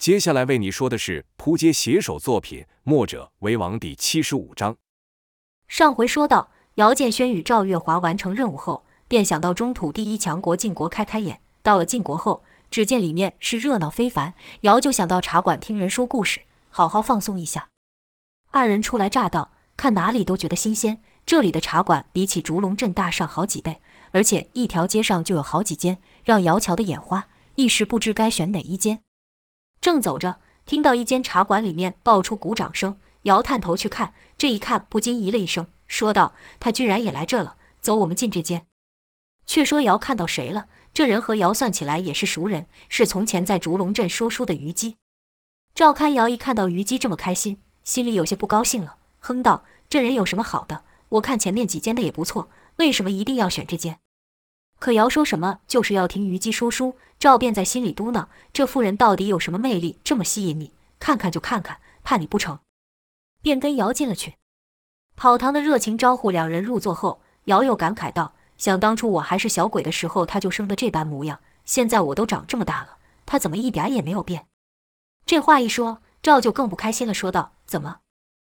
接下来为你说的是扑街写手作品《墨者为王》第七十五章。上回说到，姚建轩与赵月华完成任务后，便想到中土第一强国晋国开开眼。到了晋国后，只见里面是热闹非凡，姚就想到茶馆听人说故事，好好放松一下。二人初来乍到，看哪里都觉得新鲜。这里的茶馆比起竹龙镇大上好几倍，而且一条街上就有好几间，让姚瞧得眼花，一时不知该选哪一间。正走着，听到一间茶馆里面爆出鼓掌声，姚探头去看，这一看不禁咦了一声，说道：“他居然也来这了，走，我们进这间。”却说姚看到谁了？这人和姚算起来也是熟人，是从前在竹龙镇说书的虞姬。赵堪姚一看到虞姬这么开心，心里有些不高兴了，哼道：“这人有什么好的？我看前面几间的也不错，为什么一定要选这间？”可姚说什么就是要听虞姬说书，赵便在心里嘟囔：“这妇人到底有什么魅力，这么吸引你？看看就看看，怕你不成？”便跟姚进了去。跑堂的热情招呼两人入座后，姚又感慨道：“想当初我还是小鬼的时候，他就生得这般模样；现在我都长这么大了，他怎么一点也没有变？”这话一说，赵就更不开心了，说道：“怎么？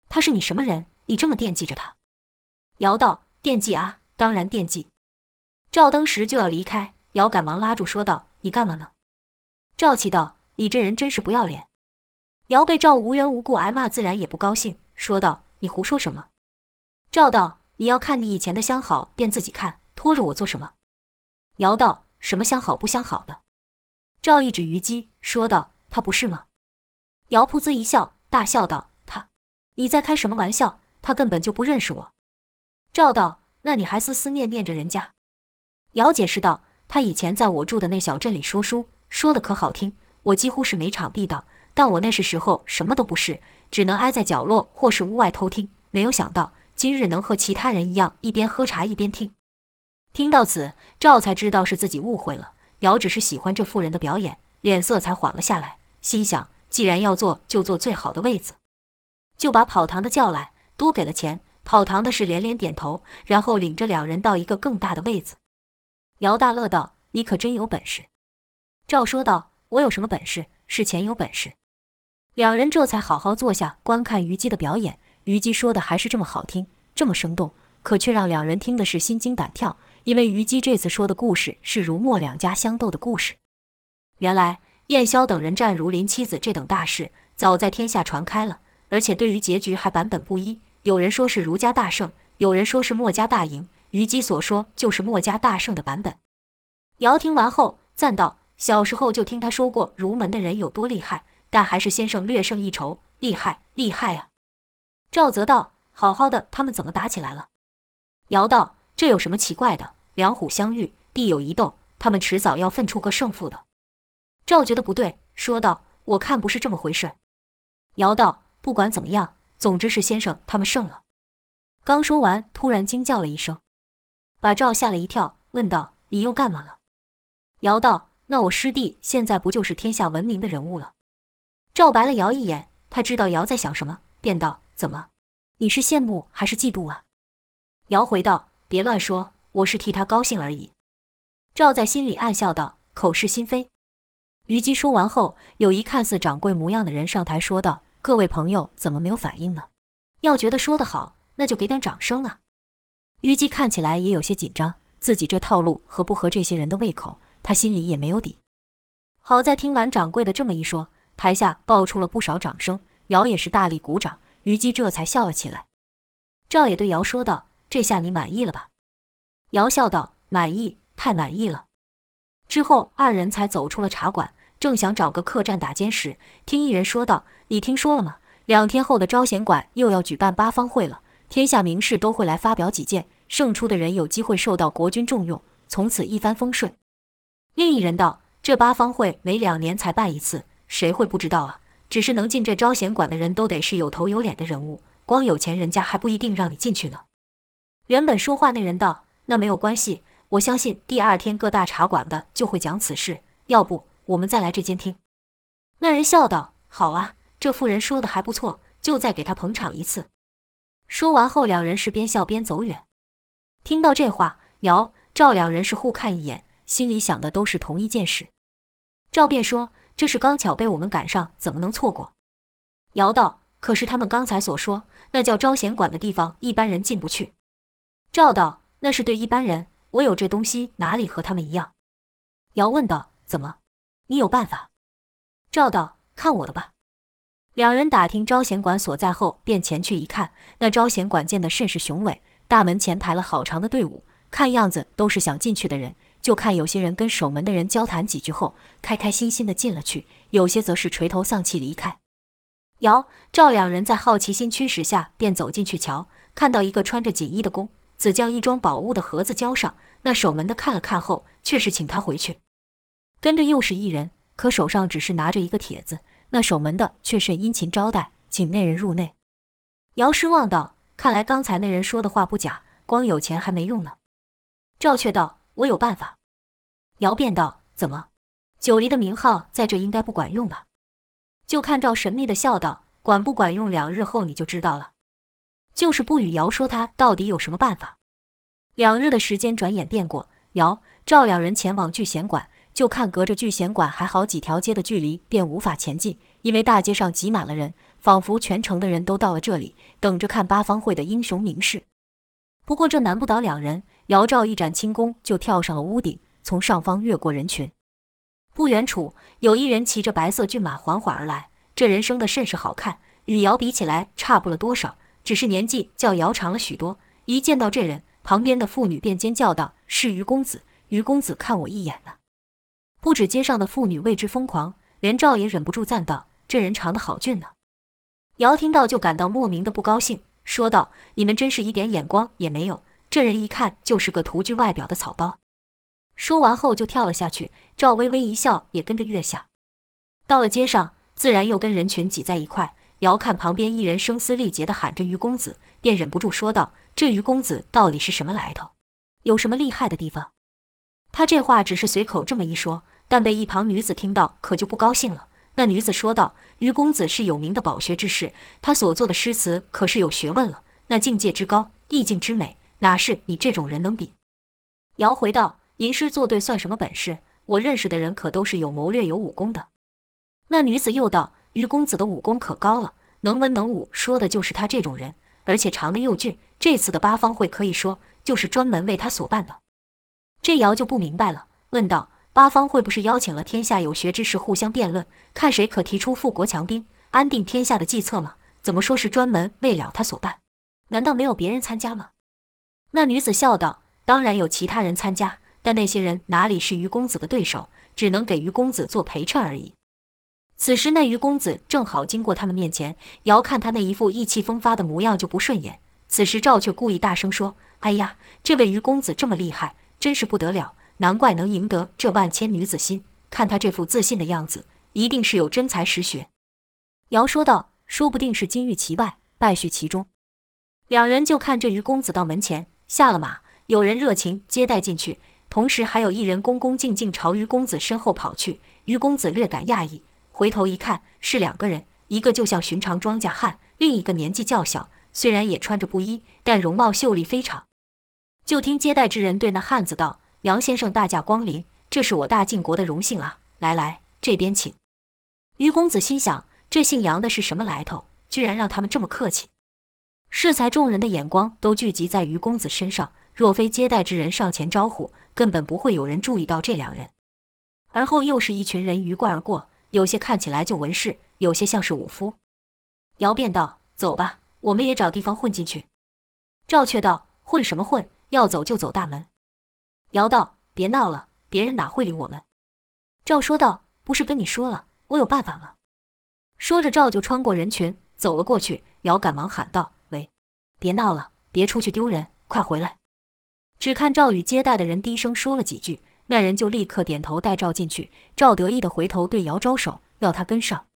他是你什么人？你这么惦记着他？”姚道：“惦记啊，当然惦记。”赵当时就要离开，姚赶忙拉住，说道：“你干嘛呢？”赵气道：“你这人真是不要脸！”姚被赵无缘无故挨骂，自然也不高兴，说道：“你胡说什么？”赵道：“你要看你以前的相好，便自己看，拖着我做什么？”姚道：“什么相好不相好的？”赵一指虞姬，说道：“他不是吗？”姚噗呲一笑，大笑道：“他，你在开什么玩笑？他根本就不认识我。”赵道：“那你还思思念念着人家？”姚解释道：“他以前在我住的那小镇里说书，说的可好听，我几乎是每场必到。但我那时时候什么都不是，只能挨在角落或是屋外偷听。没有想到今日能和其他人一样，一边喝茶一边听。”听到此，赵才知道是自己误会了。姚只是喜欢这妇人的表演，脸色才缓了下来，心想：既然要坐，就坐最好的位子。就把跑堂的叫来，多给了钱。跑堂的是连连点头，然后领着两人到一个更大的位子。姚大乐道：“你可真有本事。”赵说道：“我有什么本事？是钱有本事。”两人这才好好坐下观看虞姬的表演。虞姬说的还是这么好听，这么生动，可却让两人听的是心惊胆跳。因为虞姬这次说的故事是如墨两家相斗的故事。原来燕萧等人战如林妻子这等大事，早在天下传开了，而且对于结局还版本不一。有人说是儒家大胜，有人说是墨家大赢。虞姬所说就是墨家大圣的版本。姚听完后赞道：“小时候就听他说过儒门的人有多厉害，但还是先生略胜一筹，厉害厉害啊！”赵泽道：“好好的，他们怎么打起来了？”姚道：“这有什么奇怪的？两虎相遇，必有一斗，他们迟早要分出个胜负的。”赵觉得不对，说道：“我看不是这么回事。”姚道：“不管怎么样，总之是先生他们胜了。”刚说完，突然惊叫了一声。把赵吓了一跳，问道：“你又干嘛了？”姚道：“那我师弟现在不就是天下闻名的人物了？”赵白了姚一眼，他知道姚在想什么，便道：“怎么？你是羡慕还是嫉妒啊？”姚回道：“别乱说，我是替他高兴而已。”赵在心里暗笑道：“口是心非。”虞姬说完后，有一看似掌柜模样的人上台说道：“各位朋友，怎么没有反应呢？要觉得说得好，那就给点掌声啊！”虞姬看起来也有些紧张，自己这套路合不合这些人的胃口，他心里也没有底。好在听完掌柜的这么一说，台下爆出了不少掌声，姚也是大力鼓掌，虞姬这才笑了起来。赵也对姚说道：“这下你满意了吧？”姚笑道：“满意，太满意了。”之后二人才走出了茶馆，正想找个客栈打尖时，听一人说道：“你听说了吗？两天后的招贤馆又要举办八方会了。”天下名士都会来发表己见，胜出的人有机会受到国君重用，从此一帆风顺。另一人道：“这八方会每两年才办一次，谁会不知道啊？只是能进这招贤馆的人都得是有头有脸的人物，光有钱人家还不一定让你进去呢。”原本说话那人道：“那没有关系，我相信第二天各大茶馆的就会讲此事。要不我们再来这间听？”那人笑道：“好啊，这妇人说的还不错，就再给他捧场一次。”说完后，两人是边笑边走远。听到这话，姚、赵两人是互看一眼，心里想的都是同一件事。赵便说：“这是刚巧被我们赶上，怎么能错过？”姚道：“可是他们刚才所说，那叫招贤馆的地方，一般人进不去。”赵道：“那是对一般人，我有这东西，哪里和他们一样？”姚问道：“怎么？你有办法？”赵道：“看我的吧。”两人打听招贤馆所在后，便前去一看，那招贤馆建得甚是雄伟，大门前排了好长的队伍，看样子都是想进去的人。就看有些人跟守门的人交谈几句后，开开心心的进了去；有些则是垂头丧气离开。姚、赵两人在好奇心驱使下，便走进去瞧，看到一个穿着锦衣的公子将一装宝物的盒子交上，那守门的看了看后，却是请他回去。跟着又是一人，可手上只是拿着一个帖子，那守门的却甚殷勤招待，请那人入内。姚失望道：“看来刚才那人说的话不假，光有钱还没用呢。”赵却道：“我有办法。”姚便道：“怎么？九黎的名号在这应该不管用吧？”就看赵神秘的笑道：“管不管用，两日后你就知道了。”就是不与姚说他到底有什么办法。两日的时间转眼便过，姚、赵两人前往聚贤馆。就看隔着聚贤馆还好几条街的距离，便无法前进，因为大街上挤满了人，仿佛全城的人都到了这里，等着看八方会的英雄名士。不过这难不倒两人，姚赵一展轻功就跳上了屋顶，从上方越过人群。不远处有一人骑着白色骏马缓缓而来，这人生的甚是好看，与姚比起来差不了多少，只是年纪较姚长了许多。一见到这人，旁边的妇女便尖叫道：“是于公子！于公子看我一眼了。”不止街上的妇女为之疯狂，连赵也忍不住赞道：“这人长得好俊呢。”姚听到就感到莫名的不高兴，说道：“你们真是一点眼光也没有，这人一看就是个徒具外表的草包。”说完后就跳了下去。赵微微一笑，也跟着跃下。到了街上，自然又跟人群挤在一块。姚看旁边一人声嘶力竭地喊着“于公子”，便忍不住说道：“这于公子到底是什么来头？有什么厉害的地方？”他这话只是随口这么一说，但被一旁女子听到，可就不高兴了。那女子说道：“于公子是有名的饱学之士，他所作的诗词可是有学问了，那境界之高，意境之美，哪是你这种人能比？”姚回道：“吟诗作对算什么本事？我认识的人可都是有谋略、有武功的。”那女子又道：“于公子的武功可高了，能文能武，说的就是他这种人，而且长得又俊。这次的八方会可以说就是专门为他所办的。”这瑶就不明白了，问道：“八方会不是邀请了天下有学之士互相辩论，看谁可提出富国强兵、安定天下的计策吗？怎么说是专门为了他所办？难道没有别人参加吗？”那女子笑道：“当然有其他人参加，但那些人哪里是于公子的对手，只能给于公子做陪衬而已。”此时那于公子正好经过他们面前，瑶看他那一副意气风发的模样就不顺眼。此时赵却故意大声说：“哎呀，这位于公子这么厉害！”真是不得了，难怪能赢得这万千女子心。看他这副自信的样子，一定是有真才实学。姚说道：“说不定是金玉其外，败絮其中。”两人就看这于公子到门前下了马，有人热情接待进去，同时还有一人恭恭敬敬朝于公子身后跑去。于公子略感讶异，回头一看，是两个人，一个就像寻常庄稼汉，另一个年纪较小，虽然也穿着布衣，但容貌秀丽非常。就听接待之人对那汉子道：“杨先生大驾光临，这是我大晋国的荣幸啊！来来，这边请。”于公子心想：这姓杨的是什么来头？居然让他们这么客气。适才众人的眼光都聚集在于公子身上，若非接待之人上前招呼，根本不会有人注意到这两人。而后又是一群人鱼贯而过，有些看起来就文士，有些像是武夫。姚便道：“走吧，我们也找地方混进去。”赵却道：“混什么混？”要走就走大门。姚道：“别闹了，别人哪会理我们？”赵说道：“不是跟你说了，我有办法了？”说着，赵就穿过人群走了过去。姚赶忙喊道：“喂，别闹了，别出去丢人，快回来！”只看赵与接待的人低声说了几句，那人就立刻点头带赵进去。赵得意地回头对姚招手，要他跟上。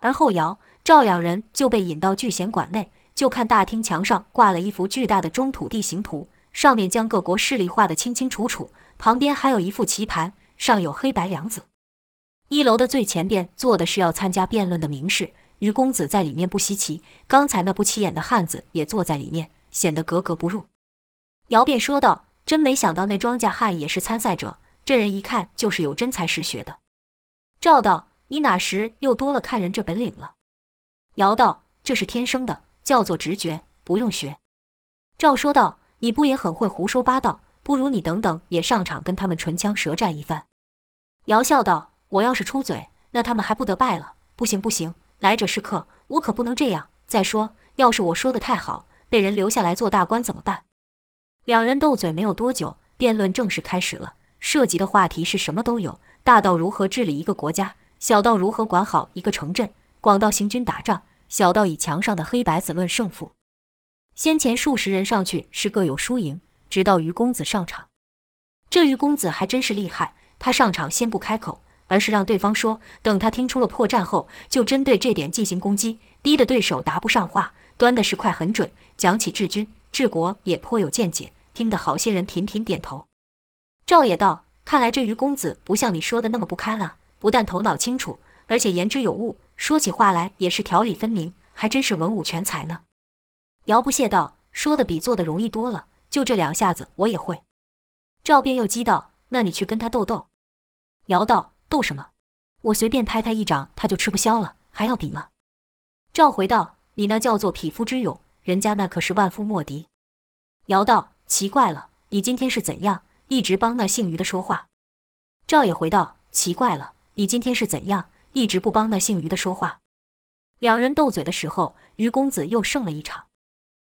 而后姚、赵两人就被引到聚贤馆内，就看大厅墙上挂了一幅巨大的中土地形图。上面将各国势力画得清清楚楚，旁边还有一副棋盘，上有黑白两子。一楼的最前边坐的是要参加辩论的名士，于公子在里面不稀奇。刚才那不起眼的汉子也坐在里面，显得格格不入。姚便说道：“真没想到那庄稼汉也是参赛者，这人一看就是有真才实学的。”赵道：“你哪时又多了看人这本领了？”姚道：“这是天生的，叫做直觉，不用学。”赵说道：“你不也很会胡说八道？不如你等等也上场跟他们唇枪舌战一番。”姚笑道：“我要是出嘴，那他们还不得败了？不行不行，来者是客，我可不能这样。再说，要是我说的太好，被人留下来做大官怎么办？”两人斗嘴没有多久，辩论正式开始了。涉及的话题是什么都有，大到如何治理一个国家，小到如何管好一个城镇，广到行军打仗，小到以墙上的黑白子论胜负。先前数十人上去是各有输赢，直到于公子上场。这于公子还真是厉害，他上场先不开口，而是让对方说，等他听出了破绽后，就针对这点进行攻击，逼得对手答不上话，端的是快很准。讲起治军治国也颇有见解，听得好些人频频点头。赵也道：“看来这于公子不像你说的那么不堪啊，不但头脑清楚，而且言之有物，说起话来也是条理分明，还真是文武全才呢。”姚不屑道：“说的比做的容易多了，就这两下子我也会。”赵便又激道：“那你去跟他斗斗。”姚道：“斗什么？我随便拍他一掌，他就吃不消了，还要比吗？”赵回道：“你那叫做匹夫之勇，人家那可是万夫莫敌。”姚道：“奇怪了，你今天是怎样？”一直帮那姓于的说话，赵也回道：“奇怪了，你今天是怎样？一直不帮那姓于的说话？”两人斗嘴的时候，于公子又胜了一场。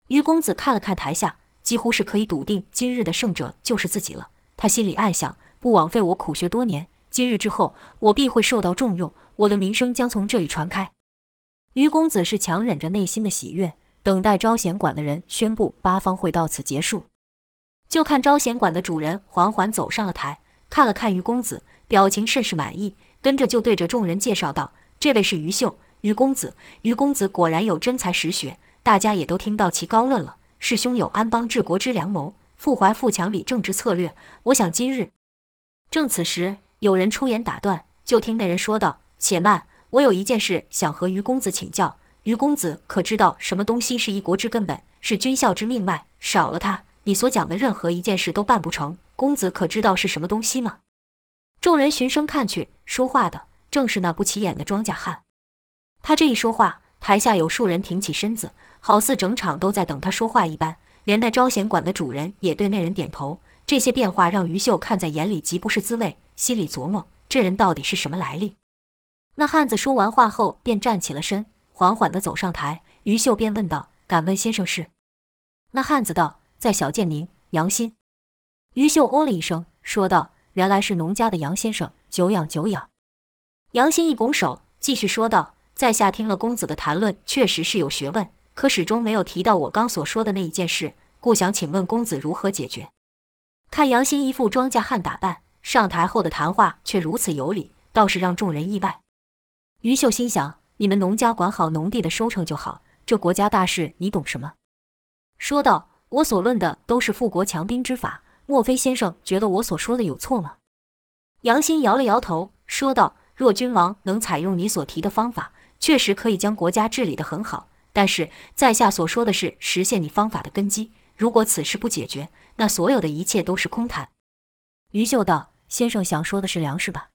于公子看了看台下，几乎是可以笃定今日的胜者就是自己了。他心里暗想：不枉费我苦学多年，今日之后我必会受到重用，我的名声将从这里传开。于公子是强忍着内心的喜悦，等待招贤馆的人宣布八方会到此结束。就看招贤馆的主人缓缓走上了台，看了看于公子，表情甚是满意，跟着就对着众人介绍道：“这位是于秀，于公子。于公子果然有真才实学，大家也都听到其高论了。是兄有安邦治国之良谋，富怀富强理政之策略。我想今日……”正此时，有人出言打断，就听那人说道：“且慢，我有一件事想和于公子请教。于公子可知道什么东西是一国之根本，是军校之命脉？少了它。”你所讲的任何一件事都办不成，公子可知道是什么东西吗？众人循声看去，说话的正是那不起眼的庄稼汉。他这一说话，台下有数人挺起身子，好似整场都在等他说话一般。连带招贤馆的主人也对那人点头。这些变化让于秀看在眼里，极不是滋味，心里琢磨：这人到底是什么来历？那汉子说完话后，便站起了身，缓缓地走上台。于秀便问道：“敢问先生是？”那汉子道。在小建宁，杨新。于秀哦了一声，说道：“原来是农家的杨先生，久仰久仰。”杨新一拱手，继续说道：“在下听了公子的谈论，确实是有学问，可始终没有提到我刚所说的那一件事，故想请问公子如何解决？”看杨欣一副庄稼汉打扮，上台后的谈话却如此有理，倒是让众人意外。于秀心想：你们农家管好农地的收成就好，这国家大事你懂什么？说道。我所论的都是富国强兵之法，莫非先生觉得我所说的有错吗？杨欣摇了摇头，说道：“若君王能采用你所提的方法，确实可以将国家治理得很好。但是在下所说的是实现你方法的根基。如果此事不解决，那所有的一切都是空谈。”于秀道：“先生想说的是粮食吧？”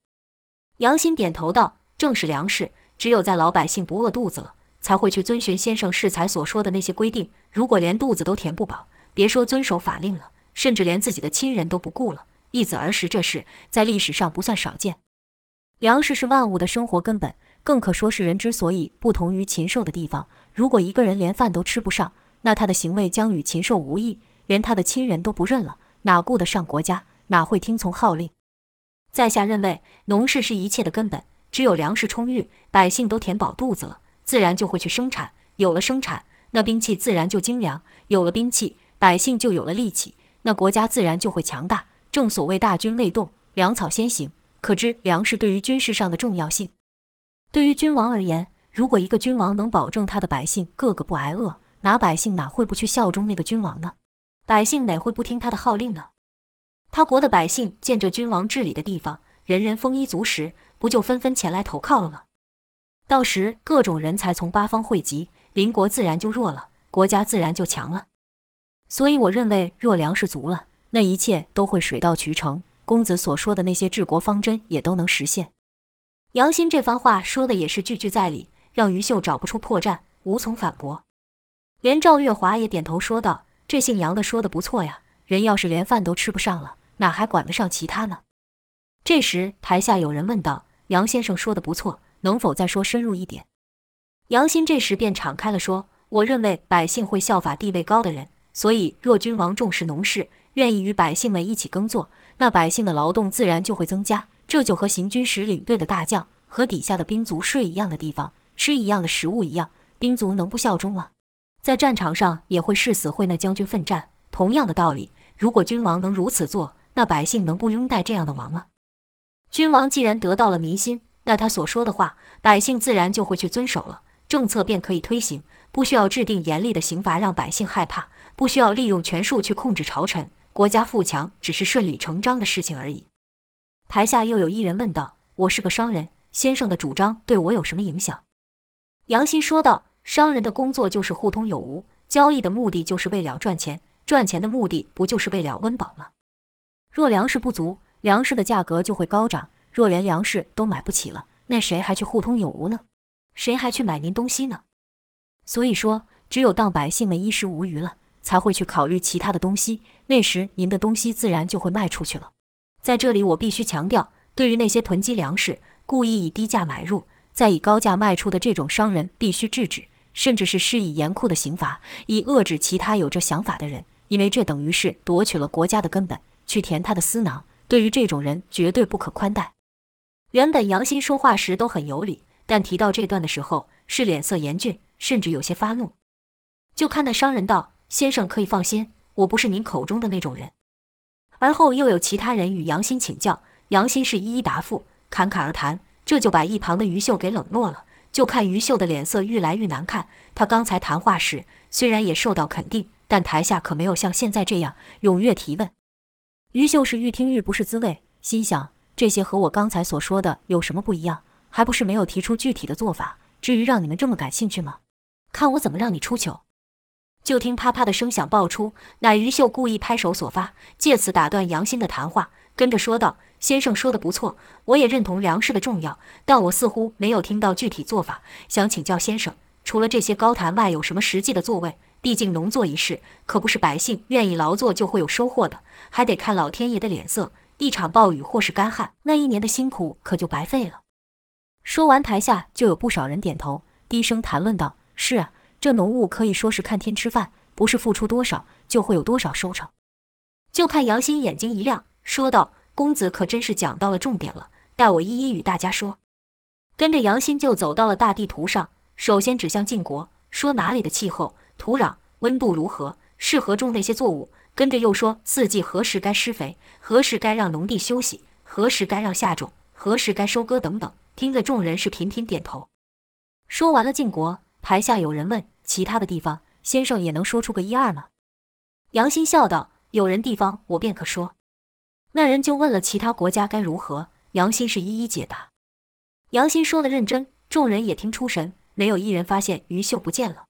杨新点头道：“正是粮食。只有在老百姓不饿肚子了。”才会去遵循先生适才所说的那些规定。如果连肚子都填不饱，别说遵守法令了，甚至连自己的亲人都不顾了，易子而食这事在历史上不算少见。粮食是万物的生活根本，更可说是人之所以不同于禽兽的地方。如果一个人连饭都吃不上，那他的行为将与禽兽无异，连他的亲人都不认了，哪顾得上国家？哪会听从号令？在下认为，农事是一切的根本。只有粮食充裕，百姓都填饱肚子了。自然就会去生产，有了生产，那兵器自然就精良；有了兵器，百姓就有了力气，那国家自然就会强大。正所谓大军未动，粮草先行，可知粮食对于军事上的重要性。对于君王而言，如果一个君王能保证他的百姓个个不挨饿，那百姓哪会不去效忠那个君王呢？百姓哪会不听他的号令呢？他国的百姓见这君王治理的地方，人人丰衣足食，不就纷纷前来投靠了吗？到时各种人才从八方汇集，邻国自然就弱了，国家自然就强了。所以我认为，若粮食足了，那一切都会水到渠成。公子所说的那些治国方针也都能实现。杨欣这番话说的也是句句在理，让于秀找不出破绽，无从反驳。连赵月华也点头说道：“这姓杨的说的不错呀，人要是连饭都吃不上了，哪还管得上其他呢？”这时，台下有人问道：“杨先生说的不错，能否再说深入一点？”杨新这时便敞开了说：“我认为百姓会效法地位高的人，所以若君王重视农事，愿意与百姓们一起耕作，那百姓的劳动自然就会增加。这就和行军时领队的大将和底下的兵卒睡一样的地方，吃一样的食物一样，兵卒能不效忠吗？在战场上也会誓死会那将军奋战。同样的道理，如果君王能如此做，那百姓能不拥戴这样的王吗？”君王既然得到了民心，那他所说的话，百姓自然就会去遵守了，政策便可以推行，不需要制定严厉的刑罚让百姓害怕，不需要利用权术去控制朝臣，国家富强只是顺理成章的事情而已。台下又有一人问道：“我是个商人，先生的主张对我有什么影响？”杨新说道：“商人的工作就是互通有无，交易的目的就是为了赚钱，赚钱的目的不就是为了温饱吗？若粮食不足。”粮食的价格就会高涨，若连粮食都买不起了，那谁还去互通有无呢？谁还去买您东西呢？所以说，只有当百姓们衣食无虞了，才会去考虑其他的东西，那时您的东西自然就会卖出去了。在这里，我必须强调，对于那些囤积粮食、故意以低价买入，再以高价卖出的这种商人，必须制止，甚至是施以严酷的刑罚，以遏制其他有这想法的人，因为这等于是夺取了国家的根本，去填他的私囊。对于这种人，绝对不可宽待。原本杨欣说话时都很有理，但提到这段的时候，是脸色严峻，甚至有些发怒。就看那商人道：“先生可以放心，我不是您口中的那种人。”而后又有其他人与杨欣请教，杨欣是一一答复，侃侃而谈，这就把一旁的于秀给冷落了。就看于秀的脸色愈来愈难看。他刚才谈话时虽然也受到肯定，但台下可没有像现在这样踊跃提问。于秀是愈听愈不是滋味，心想这些和我刚才所说的有什么不一样？还不是没有提出具体的做法。至于让你们这么感兴趣吗？看我怎么让你出糗！就听啪啪的声响爆出，乃于秀故意拍手所发，借此打断杨欣的谈话，跟着说道：“先生说的不错，我也认同粮食的重要，但我似乎没有听到具体做法，想请教先生，除了这些高谈外，有什么实际的作为？”毕竟农作一事，可不是百姓愿意劳作就会有收获的，还得看老天爷的脸色。一场暴雨或是干旱，那一年的辛苦可就白费了。说完，台下就有不少人点头，低声谈论道：“是啊，这农务可以说是看天吃饭，不是付出多少就会有多少收成。”就看杨新眼睛一亮，说道：“公子可真是讲到了重点了，待我一一与大家说。”跟着杨新就走到了大地图上，首先指向晋国，说哪里的气候。土壤温度如何，适合种那些作物？跟着又说四季何时该施肥，何时该让农地休息，何时该让下种，何时该收割等等。听得众人是频频点头。说完了晋国，台下有人问：其他的地方，先生也能说出个一二吗？杨新笑道：有人地方，我便可说。那人就问了其他国家该如何，杨欣是一一解答。杨欣说的认真，众人也听出神，没有一人发现于秀不见了。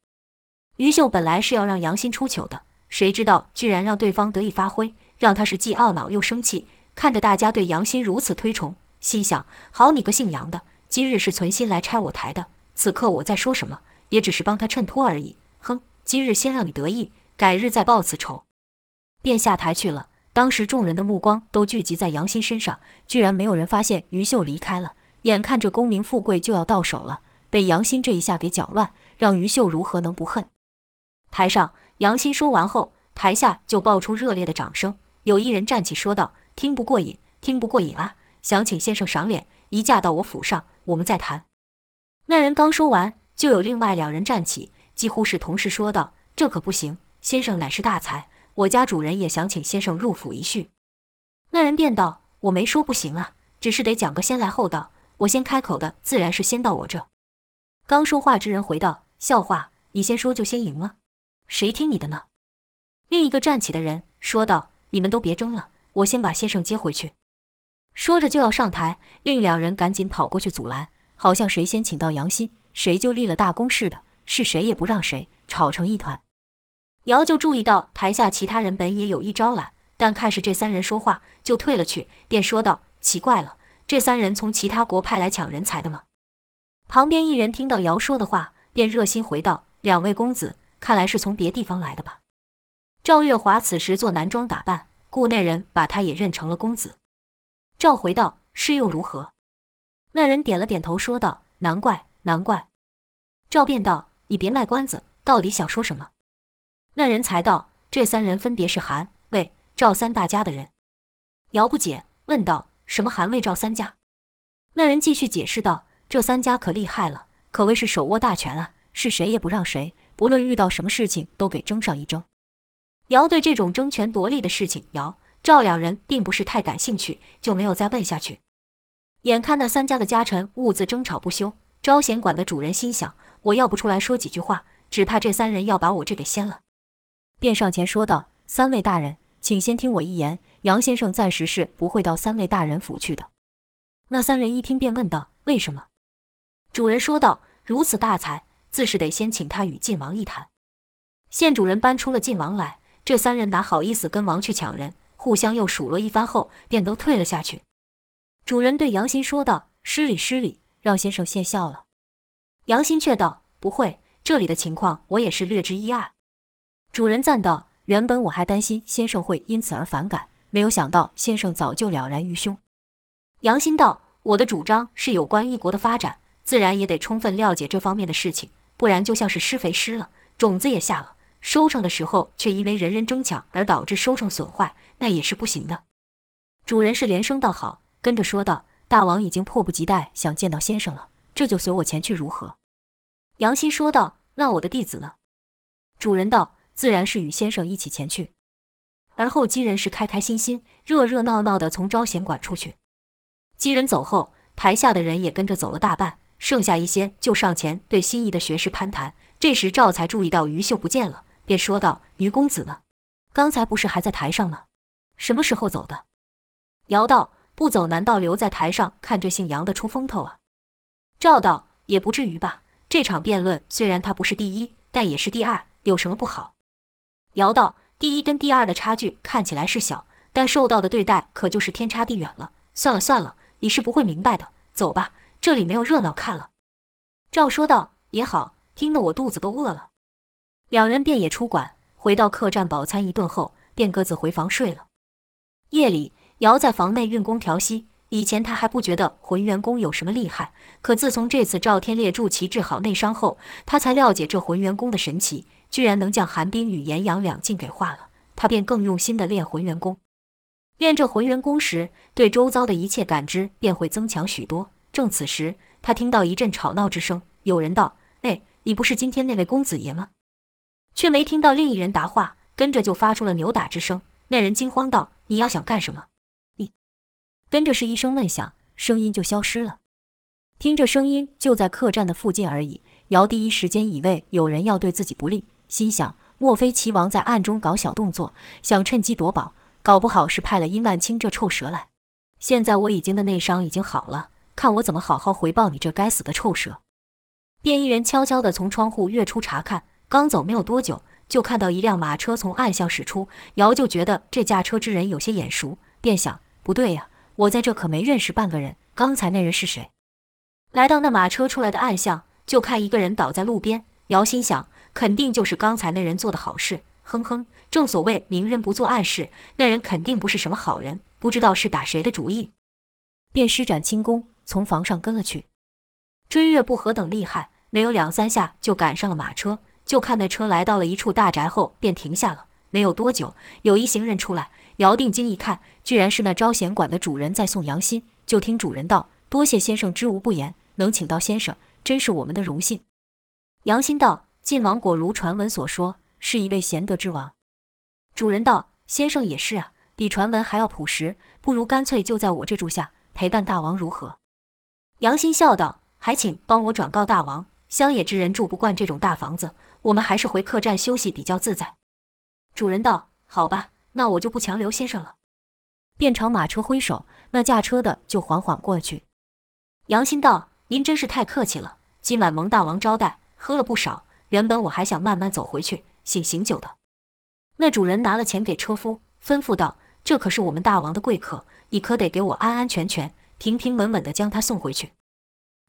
于秀本来是要让杨欣出糗的，谁知道居然让对方得以发挥，让他是既懊恼又生气。看着大家对杨欣如此推崇，心想：好你个姓杨的，今日是存心来拆我台的。此刻我在说什么，也只是帮他衬托而已。哼，今日先让你得意，改日再报此仇。便下台去了。当时众人的目光都聚集在杨欣身上，居然没有人发现于秀离开了。眼看着功名富贵就要到手了，被杨欣这一下给搅乱，让于秀如何能不恨？台上，杨欣说完后，台下就爆出热烈的掌声。有一人站起说道：“听不过瘾，听不过瘾啊！想请先生赏脸，移驾到我府上，我们再谈。”那人刚说完，就有另外两人站起，几乎是同时说道：“这可不行，先生乃是大才，我家主人也想请先生入府一叙。”那人便道：“我没说不行啊，只是得讲个先来后到，我先开口的，自然是先到我这。”刚说话之人回道：“笑话，你先说就先赢了。”谁听你的呢？另一个站起的人说道：“你们都别争了，我先把先生接回去。”说着就要上台，另两人赶紧跑过去阻拦，好像谁先请到杨欣，谁就立了大功似的，是谁也不让谁，吵成一团。姚就注意到台下其他人本也有意招揽，但看是这三人说话，就退了去，便说道：“奇怪了，这三人从其他国派来抢人才的吗？”旁边一人听到姚说的话，便热心回道：“两位公子，看来是从别地方来的吧？”赵月华此时做男装打扮，故那人把他也认成了公子。赵回道：“是又如何？”那人点了点头，说道：“难怪，难怪。”赵便道：“你别卖关子，到底想说什么？”那人才道：“这三人分别是韩、魏、赵三大家的人。”姚不解，问道：“什么韩、魏、赵三家？”那人继续解释道：“这三家可厉害了，可谓是手握大权啊，是谁也不让谁，不论遇到什么事情都给争上一争。”姚对这种争权夺利的事情，姚、赵两人并不是太感兴趣，就没有再问下去。眼看那三家的家臣兀自争吵不休，招贤馆的主人心想：我要不出来说几句话，只怕这三人要把我这给掀了，便上前说道：“三位大人，请先听我一言。杨先生暂时是不会到三位大人府去的。”那三人一听，便问道：“为什么？”主人说道：“如此大才，自是得先请他与晋王一谈。”县主人搬出了晋王来，这三人哪好意思跟王去抢人，互相又数落一番后，便都退了下去。主人对杨欣说道：“失礼失礼，让先生见笑了。”杨欣却道：“不会，这里的情况我也是略知一二。”主人赞道：“原本我还担心先生会因此而反感，没有想到先生早就了然于胸。”杨欣道：“我的主张是有关一国的发展，自然也得充分了解这方面的事情，不然就像是施肥施了，种子也下了，收成的时候却因为人人争抢而导致收成损坏，那也是不行的。”主人是连声道好。跟着说道：“大王已经迫不及待想见到先生了，这就随我前去如何？”杨欣说道：“那我的弟子呢？”主人道：“自然是与先生一起前去。”而后几人是开开心心、热热闹闹地从招贤馆出去。几人走后，台下的人也跟着走了大半，剩下一些就上前对心仪的学士攀谈。这时赵才注意到于秀不见了，便说道：“于公子呢？刚才不是还在台上吗？什么时候走的？”姚道。不走，难道留在台上看这姓杨的出风头啊？赵道也不至于吧。这场辩论虽然他不是第一，但也是第二，有什么不好？姚道第一跟第二的差距看起来是小，但受到的对待可就是天差地远了。算了算了，你是不会明白的。走吧，这里没有热闹看了。赵说道也好，听得我肚子都饿了。两人便也出馆，回到客栈饱餐一顿后，便各自回房睡了。夜里。姚在房内运功调息。以前他还不觉得浑元功有什么厉害，可自从这次赵天烈助其治好内伤后，他才了解这浑元功的神奇，居然能将寒冰与炎阳两境给化了。他便更用心的练浑元功。练这浑元功时，对周遭的一切感知便会增强许多。正此时，他听到一阵吵闹之声，有人道：“哎，你不是今天那位公子爷吗？”却没听到另一人答话，跟着就发出了扭打之声。那人惊慌道：“你要想干什么？”你跟着是一声闷响，声音就消失了。听着声音就在客栈的附近而已。姚第一时间以为有人要对自己不利，心想：莫非齐王在暗中搞小动作，想趁机夺宝？搞不好是派了殷万清这臭蛇来。现在我已经的内伤已经好了，看我怎么好好回报你这该死的臭蛇！便一人悄悄地从窗户跃出查看，刚走没有多久，就看到一辆马车从暗巷驶出。姚就觉得这驾车之人有些眼熟，便想：不对呀。我在这可没认识半个人，刚才那人是谁？来到那马车出来的暗巷，就看一个人倒在路边。姚心想，肯定就是刚才那人做的好事。哼哼，正所谓明人不做暗事，那人肯定不是什么好人，不知道是打谁的主意。便施展轻功，从房上跟了去。追月不何等厉害，没有两三下就赶上了马车。就看那车来到了一处大宅后，便停下了。没有多久，有一行人出来。姚定睛一看，居然是那招贤馆的主人在送杨欣。就听主人道：“多谢先生知无不言，能请到先生，真是我们的荣幸。”杨欣道：“晋王果如传闻所说，是一位贤德之王。”主人道：“先生也是啊，比传闻还要朴实，不如干脆就在我这住下，陪伴大王如何？”杨欣笑道：“还请帮我转告大王，乡野之人住不惯这种大房子，我们还是回客栈休息比较自在。”主人道：“好吧。”那我就不强留先生了，便朝马车挥手，那驾车的就缓缓过去。杨欣道：“您真是太客气了，今晚蒙大王招待，喝了不少。原本我还想慢慢走回去，醒醒酒的。”那主人拿了钱给车夫，吩咐道：“这可是我们大王的贵客，你可得给我安安全全，平平稳稳地将他送回去。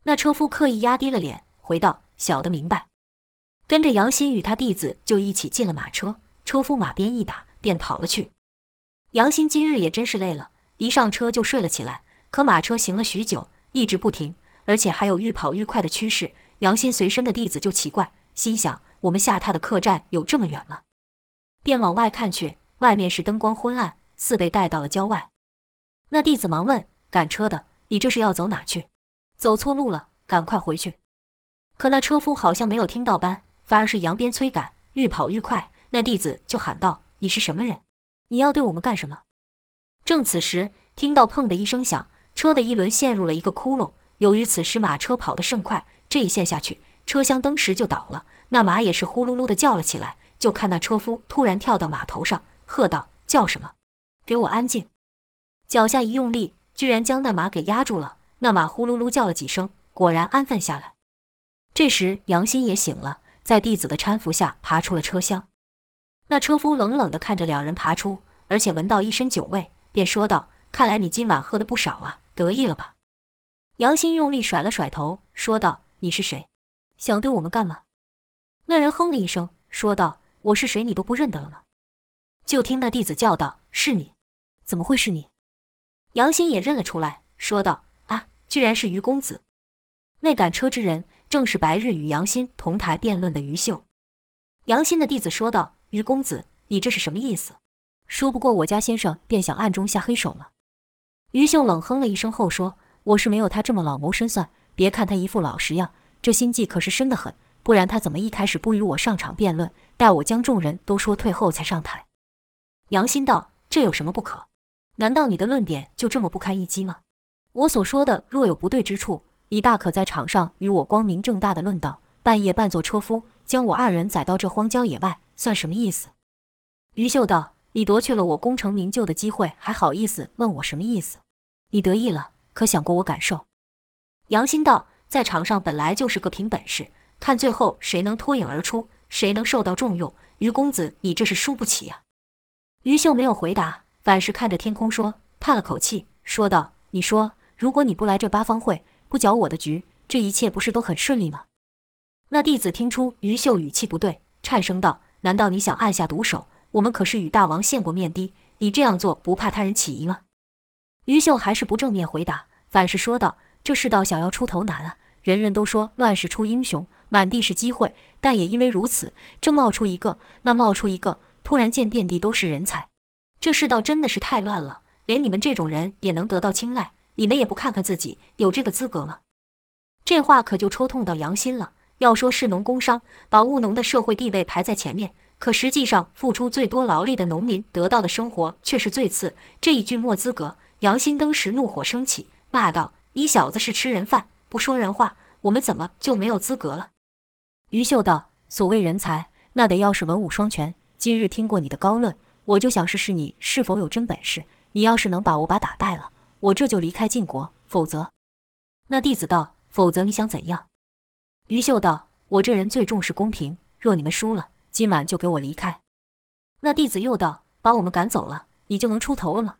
那车夫刻意压低了脸，回道：“小的明白。”跟着杨欣与他弟子就一起进了马车，车夫马鞭一打，便跑了去。杨欣今日也真是累了，一上车就睡了起来。可马车行了许久，一直不停，而且还有愈跑愈快的趋势。杨欣随身的弟子就奇怪，心想：我们下榻的客栈有这么远吗？便往外看去，外面是灯光昏暗，似被带到了郊外。那弟子忙问：“赶车的，你这是要走哪去？走错路了，赶快回去。”可那车夫好像没有听到般，反而是扬鞭催赶，愈跑愈快。那弟子就喊道：“你是什么人？你要对我们干什么？”正此时，听到“砰”的一声响，车的一轮陷入了一个窟窿。由于此时马车跑得甚快，这一陷下去，车厢当时就倒了。那马也是呼噜噜的叫了起来。就看那车夫突然跳到马头上，喝道：“叫什么？给我安静！”脚下一用力，居然将那马给压住了。那马呼噜噜叫了几声，果然安分下来。这时杨欣也醒了，在弟子的搀扶下爬出了车厢。那车夫冷冷地看着两人爬出，而且闻到一身酒味，便说道：“看来你今晚喝得不少啊，得意了吧？”杨欣用力甩了甩头，说道：“你是谁？想对我们干嘛？”那人哼了一声，说道。我是谁，你都不认得了吗？就听那弟子叫道：“是你？怎么会是你？”杨欣也认了出来，说道：“啊，居然是于公子！”那赶车之人正是白日与杨欣同台辩论的于秀。杨欣的弟子说道：“于公子，你这是什么意思？说不过我家先生，便想暗中下黑手了？”于秀冷哼了一声后说：“我是没有他这么老谋深算。别看他一副老实样，这心计可是深得很。”不然他怎么一开始不与我上场辩论，待我将众人都说退后才上台？杨新道：“这有什么不可？难道你的论点就这么不堪一击吗？我所说的若有不对之处，你大可在场上与我光明正大的论道。半夜扮作车夫，将我二人载到这荒郊野外，算什么意思？”于秀道：“你夺去了我功成名就的机会，还好意思问我什么意思？你得意了，可想过我感受？”杨新道：“在场上本来就是个凭本事。”看最后谁能脱颖而出，谁能受到重用。于公子，你这是输不起呀、啊。于秀没有回答，反是看着天空说，叹了口气，说道：“你说，如果你不来这八方会，不搅我的局，这一切不是都很顺利吗？”那弟子听出于秀语气不对，颤声道：“难道你想暗下毒手？我们可是与大王见过面的，你这样做不怕他人起疑吗？”于秀还是不正面回答，反是说道：“这世道想要出头难啊，人人都说乱世出英雄。”满地是机会，但也因为如此，这冒出一个，那冒出一个，突然间遍地都是人才。这世道真的是太乱了，连你们这种人也能得到青睐，你们也不看看自己有这个资格吗？这话可就戳痛到杨新了。要说士农工商，把务农的社会地位排在前面，可实际上付出最多劳力的农民得到的生活却是最次。这一句没资格，杨新登时怒火升起，骂道：“你小子是吃人饭不说人话，我们怎么就没有资格了？”于秀道：“所谓人才，那得要是文武双全。今日听过你的高论，我就想试试你是否有真本事。你要是能把我把打败了，我这就离开晋国；否则……”那弟子道：“否则你想怎样？”于秀道：“我这人最重视公平，若你们输了，今晚就给我离开。”那弟子又道：“把我们赶走了，你就能出头了吗？”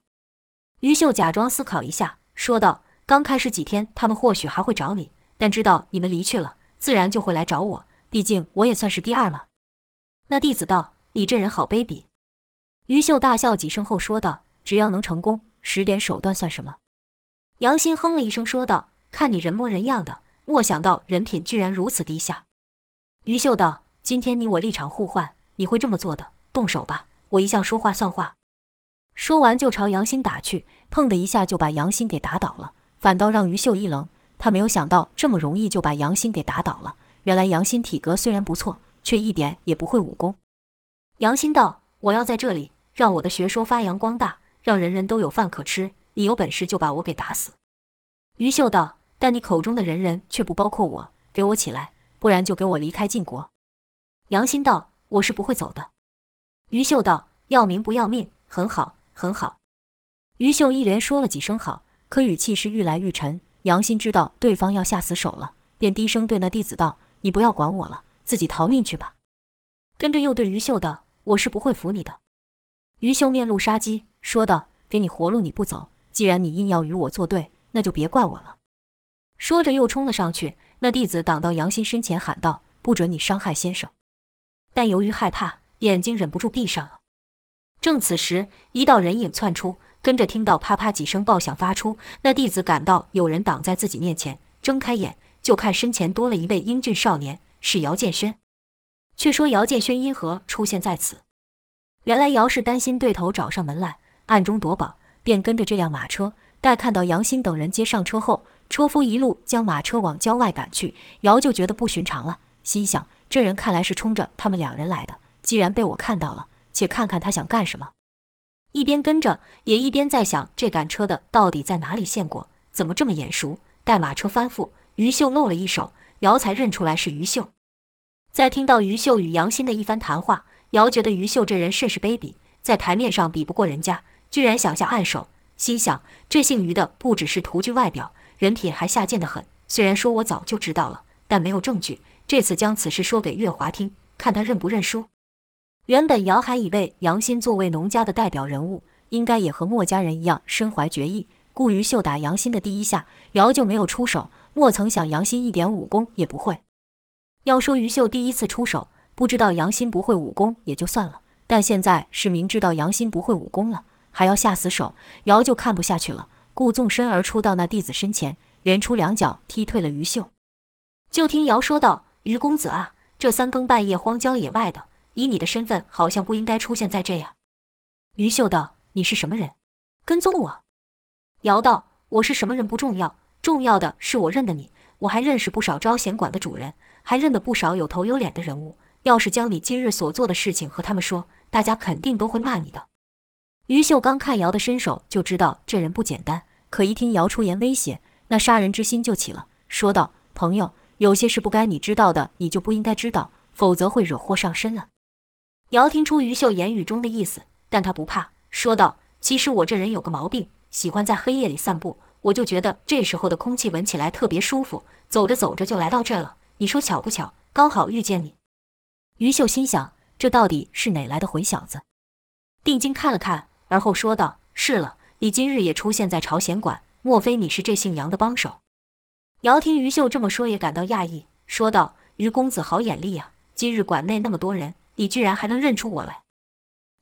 于秀假装思考一下，说道：“刚开始几天，他们或许还会找你，但知道你们离去了，自然就会来找我。”毕竟我也算是第二了。那弟子道：“你这人好卑鄙。”于秀大笑几声后说道：“只要能成功，使点手段算什么？”杨欣哼了一声说道：“看你人模人样的，没想到人品居然如此低下。”于秀道：“今天你我立场互换，你会这么做的？动手吧，我一向说话算话。”说完就朝杨欣打去，砰的一下就把杨欣给打倒了，反倒让于秀一愣，他没有想到这么容易就把杨欣给打倒了。原来杨欣体格虽然不错，却一点也不会武功。杨欣道：“我要在这里让我的学说发扬光大，让人人都有饭可吃。你有本事就把我给打死。”于秀道：“但你口中的人人却不包括我，给我起来，不然就给我离开晋国。”杨欣道：“我是不会走的。”于秀道：“要命不要命？很好，很好。”于秀一连说了几声好，可语气是愈来愈沉。杨欣知道对方要下死手了，便低声对那弟子道。你不要管我了，自己逃命去吧。跟着又对于秀道：“我是不会服你的。”于秀面露杀机，说道：“给你活路你不走，既然你硬要与我作对，那就别怪我了。”说着又冲了上去。那弟子挡到杨欣身前，喊道：“不准你伤害先生！”但由于害怕，眼睛忍不住闭上了。正此时，一道人影窜出，跟着听到啪啪几声爆响发出。那弟子感到有人挡在自己面前，睁开眼就看身前多了一位英俊少年，是姚建轩。却说姚建轩因何出现在此？原来姚氏担心对头找上门来，暗中夺宝，便跟着这辆马车。待看到杨欣等人接上车后，车夫一路将马车往郊外赶去。姚就觉得不寻常了，心想：这人看来是冲着他们两人来的。既然被我看到了，且看看他想干什么。一边跟着，也一边在想：这赶车的到底在哪里见过？怎么这么眼熟？待马车翻覆，于秀露了一手，姚才认出来是于秀。在听到于秀与杨欣的一番谈话。姚觉得于秀这人甚是卑鄙，在台面上比不过人家，居然想下暗手。心想这姓于的不只是图具外表，人品还下贱得很。虽然说我早就知道了，但没有证据。这次将此事说给月华听，看他认不认输。原本姚还以为杨欣作为农家的代表人物，应该也和墨家人一样身怀绝艺，故于秀打杨欣的第一下，姚就没有出手。莫曾想杨欣一点武功也不会。要说于秀第一次出手。不知道杨欣不会武功也就算了，但现在是明知道杨欣不会武功了，还要下死手，姚就看不下去了，故纵身而出到那弟子身前，连出两脚踢退了于秀。就听姚说道：“于公子啊，这三更半夜荒郊野外的，以你的身份，好像不应该出现在这样。”于秀道：“你是什么人？跟踪我？”姚道：“我是什么人不重要，重要的是我认得你，我还认识不少招贤馆的主人，还认得不少有头有脸的人物。”要是将你今日所做的事情和他们说，大家肯定都会骂你的。于秀刚看姚的身手，就知道这人不简单。可一听姚出言威胁，那杀人之心就起了，说道：“朋友，有些事不该你知道的，你就不应该知道，否则会惹祸上身了。”姚听出于秀言语中的意思，但他不怕，说道：“其实我这人有个毛病，喜欢在黑夜里散步。我就觉得这时候的空气闻起来特别舒服，走着走着就来到这了。你说巧不巧？刚好遇见你。”于秀心想：这到底是哪来的混小子？定睛看了看，而后说道：“是了，你今日也出现在朝鲜馆，莫非你是这姓杨的帮手？”姚听于秀这么说，也感到讶异，说道：“于公子好眼力呀！今日馆内那么多人，你居然还能认出我来。”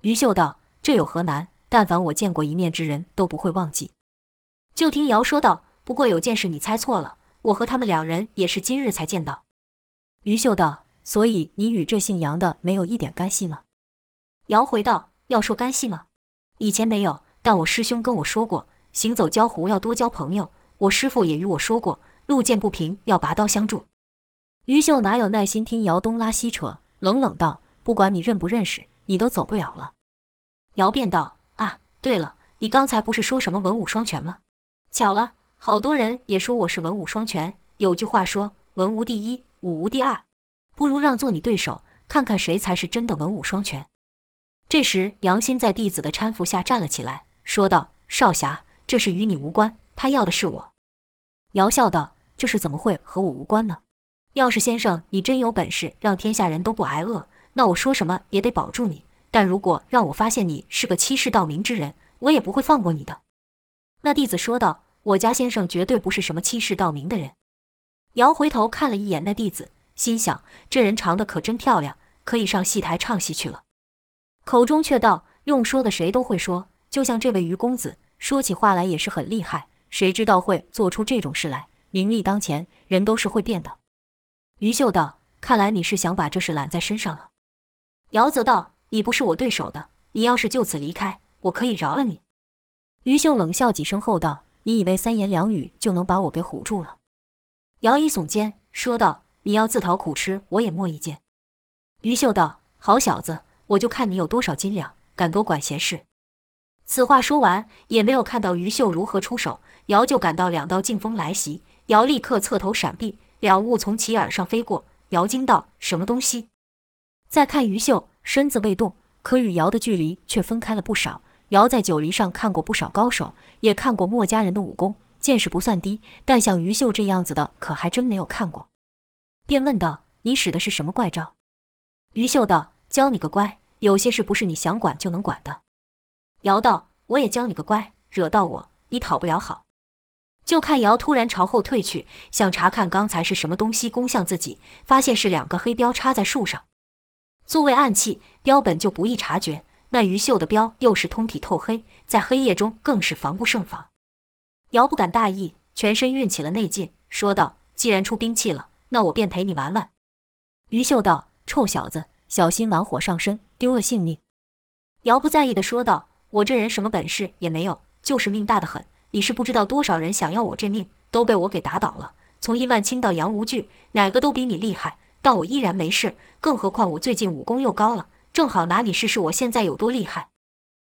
于秀道：“这有何难？但凡我见过一面之人，都不会忘记。”就听姚说道：“不过有件事你猜错了，我和他们两人也是今日才见到。”于秀道。所以你与这姓杨的没有一点干系吗？姚回道：“要说干系吗？以前没有，但我师兄跟我说过，行走江湖要多交朋友。我师父也与我说过，路见不平要拔刀相助。”于秀哪有耐心听姚东拉西扯，冷冷道：“不管你认不认识，你都走不了了。”姚便道：“啊，对了，你刚才不是说什么文武双全吗？巧了，好多人也说我是文武双全。有句话说，文无第一，武无第二。”不如让做你对手，看看谁才是真的文武双全。这时，杨欣在弟子的搀扶下站了起来，说道：“少侠，这事与你无关，他要的是我。”姚笑道：“这事怎么会和我无关呢？要是先生你真有本事，让天下人都不挨饿，那我说什么也得保住你。但如果让我发现你是个欺世盗名之人，我也不会放过你的。”那弟子说道：“我家先生绝对不是什么欺世盗名的人。”姚回头看了一眼那弟子。心想，这人长得可真漂亮，可以上戏台唱戏去了。口中却道：“用说的谁都会说，就像这位于公子，说起话来也是很厉害。谁知道会做出这种事来？名利当前，人都是会变的。”于秀道：“看来你是想把这事揽在身上了。”姚则道：“你不是我对手的，你要是就此离开，我可以饶了你。”于秀冷笑几声后道：“你以为三言两语就能把我给唬住了？”姚一耸肩，说道。你要自讨苦吃，我也莫意见。于秀道：“好小子，我就看你有多少斤两，敢多管闲事。”此话说完，也没有看到于秀如何出手，姚就感到两道劲风来袭，姚立刻侧头闪避，两物从其耳上飞过。姚惊道：“什么东西？”再看于秀，身子未动，可与姚的距离却分开了不少。姚在九黎上看过不少高手，也看过墨家人的武功，见识不算低，但像于秀这样子的，可还真没有看过。便问道：“你使的是什么怪招？”于秀道：“教你个乖，有些事不是你想管就能管的。”姚道：“我也教你个乖，惹到我，你讨不了好。”就看姚突然朝后退去，想查看刚才是什么东西攻向自己，发现是两个黑镖插在树上。作为暗器，镖本就不易察觉，那于秀的镖又是通体透黑，在黑夜中更是防不胜防。姚不敢大意，全身运起了内劲，说道：“既然出兵器了，那我便陪你玩玩。”于秀道：“臭小子，小心玩火上身，丢了性命。”姚不在意地说道：“我这人什么本事也没有，就是命大得很。你是不知道多少人想要我这命，都被我给打倒了。从伊万清到杨无惧，哪个都比你厉害，但我依然没事。更何况我最近武功又高了，正好拿你试试我现在有多厉害。”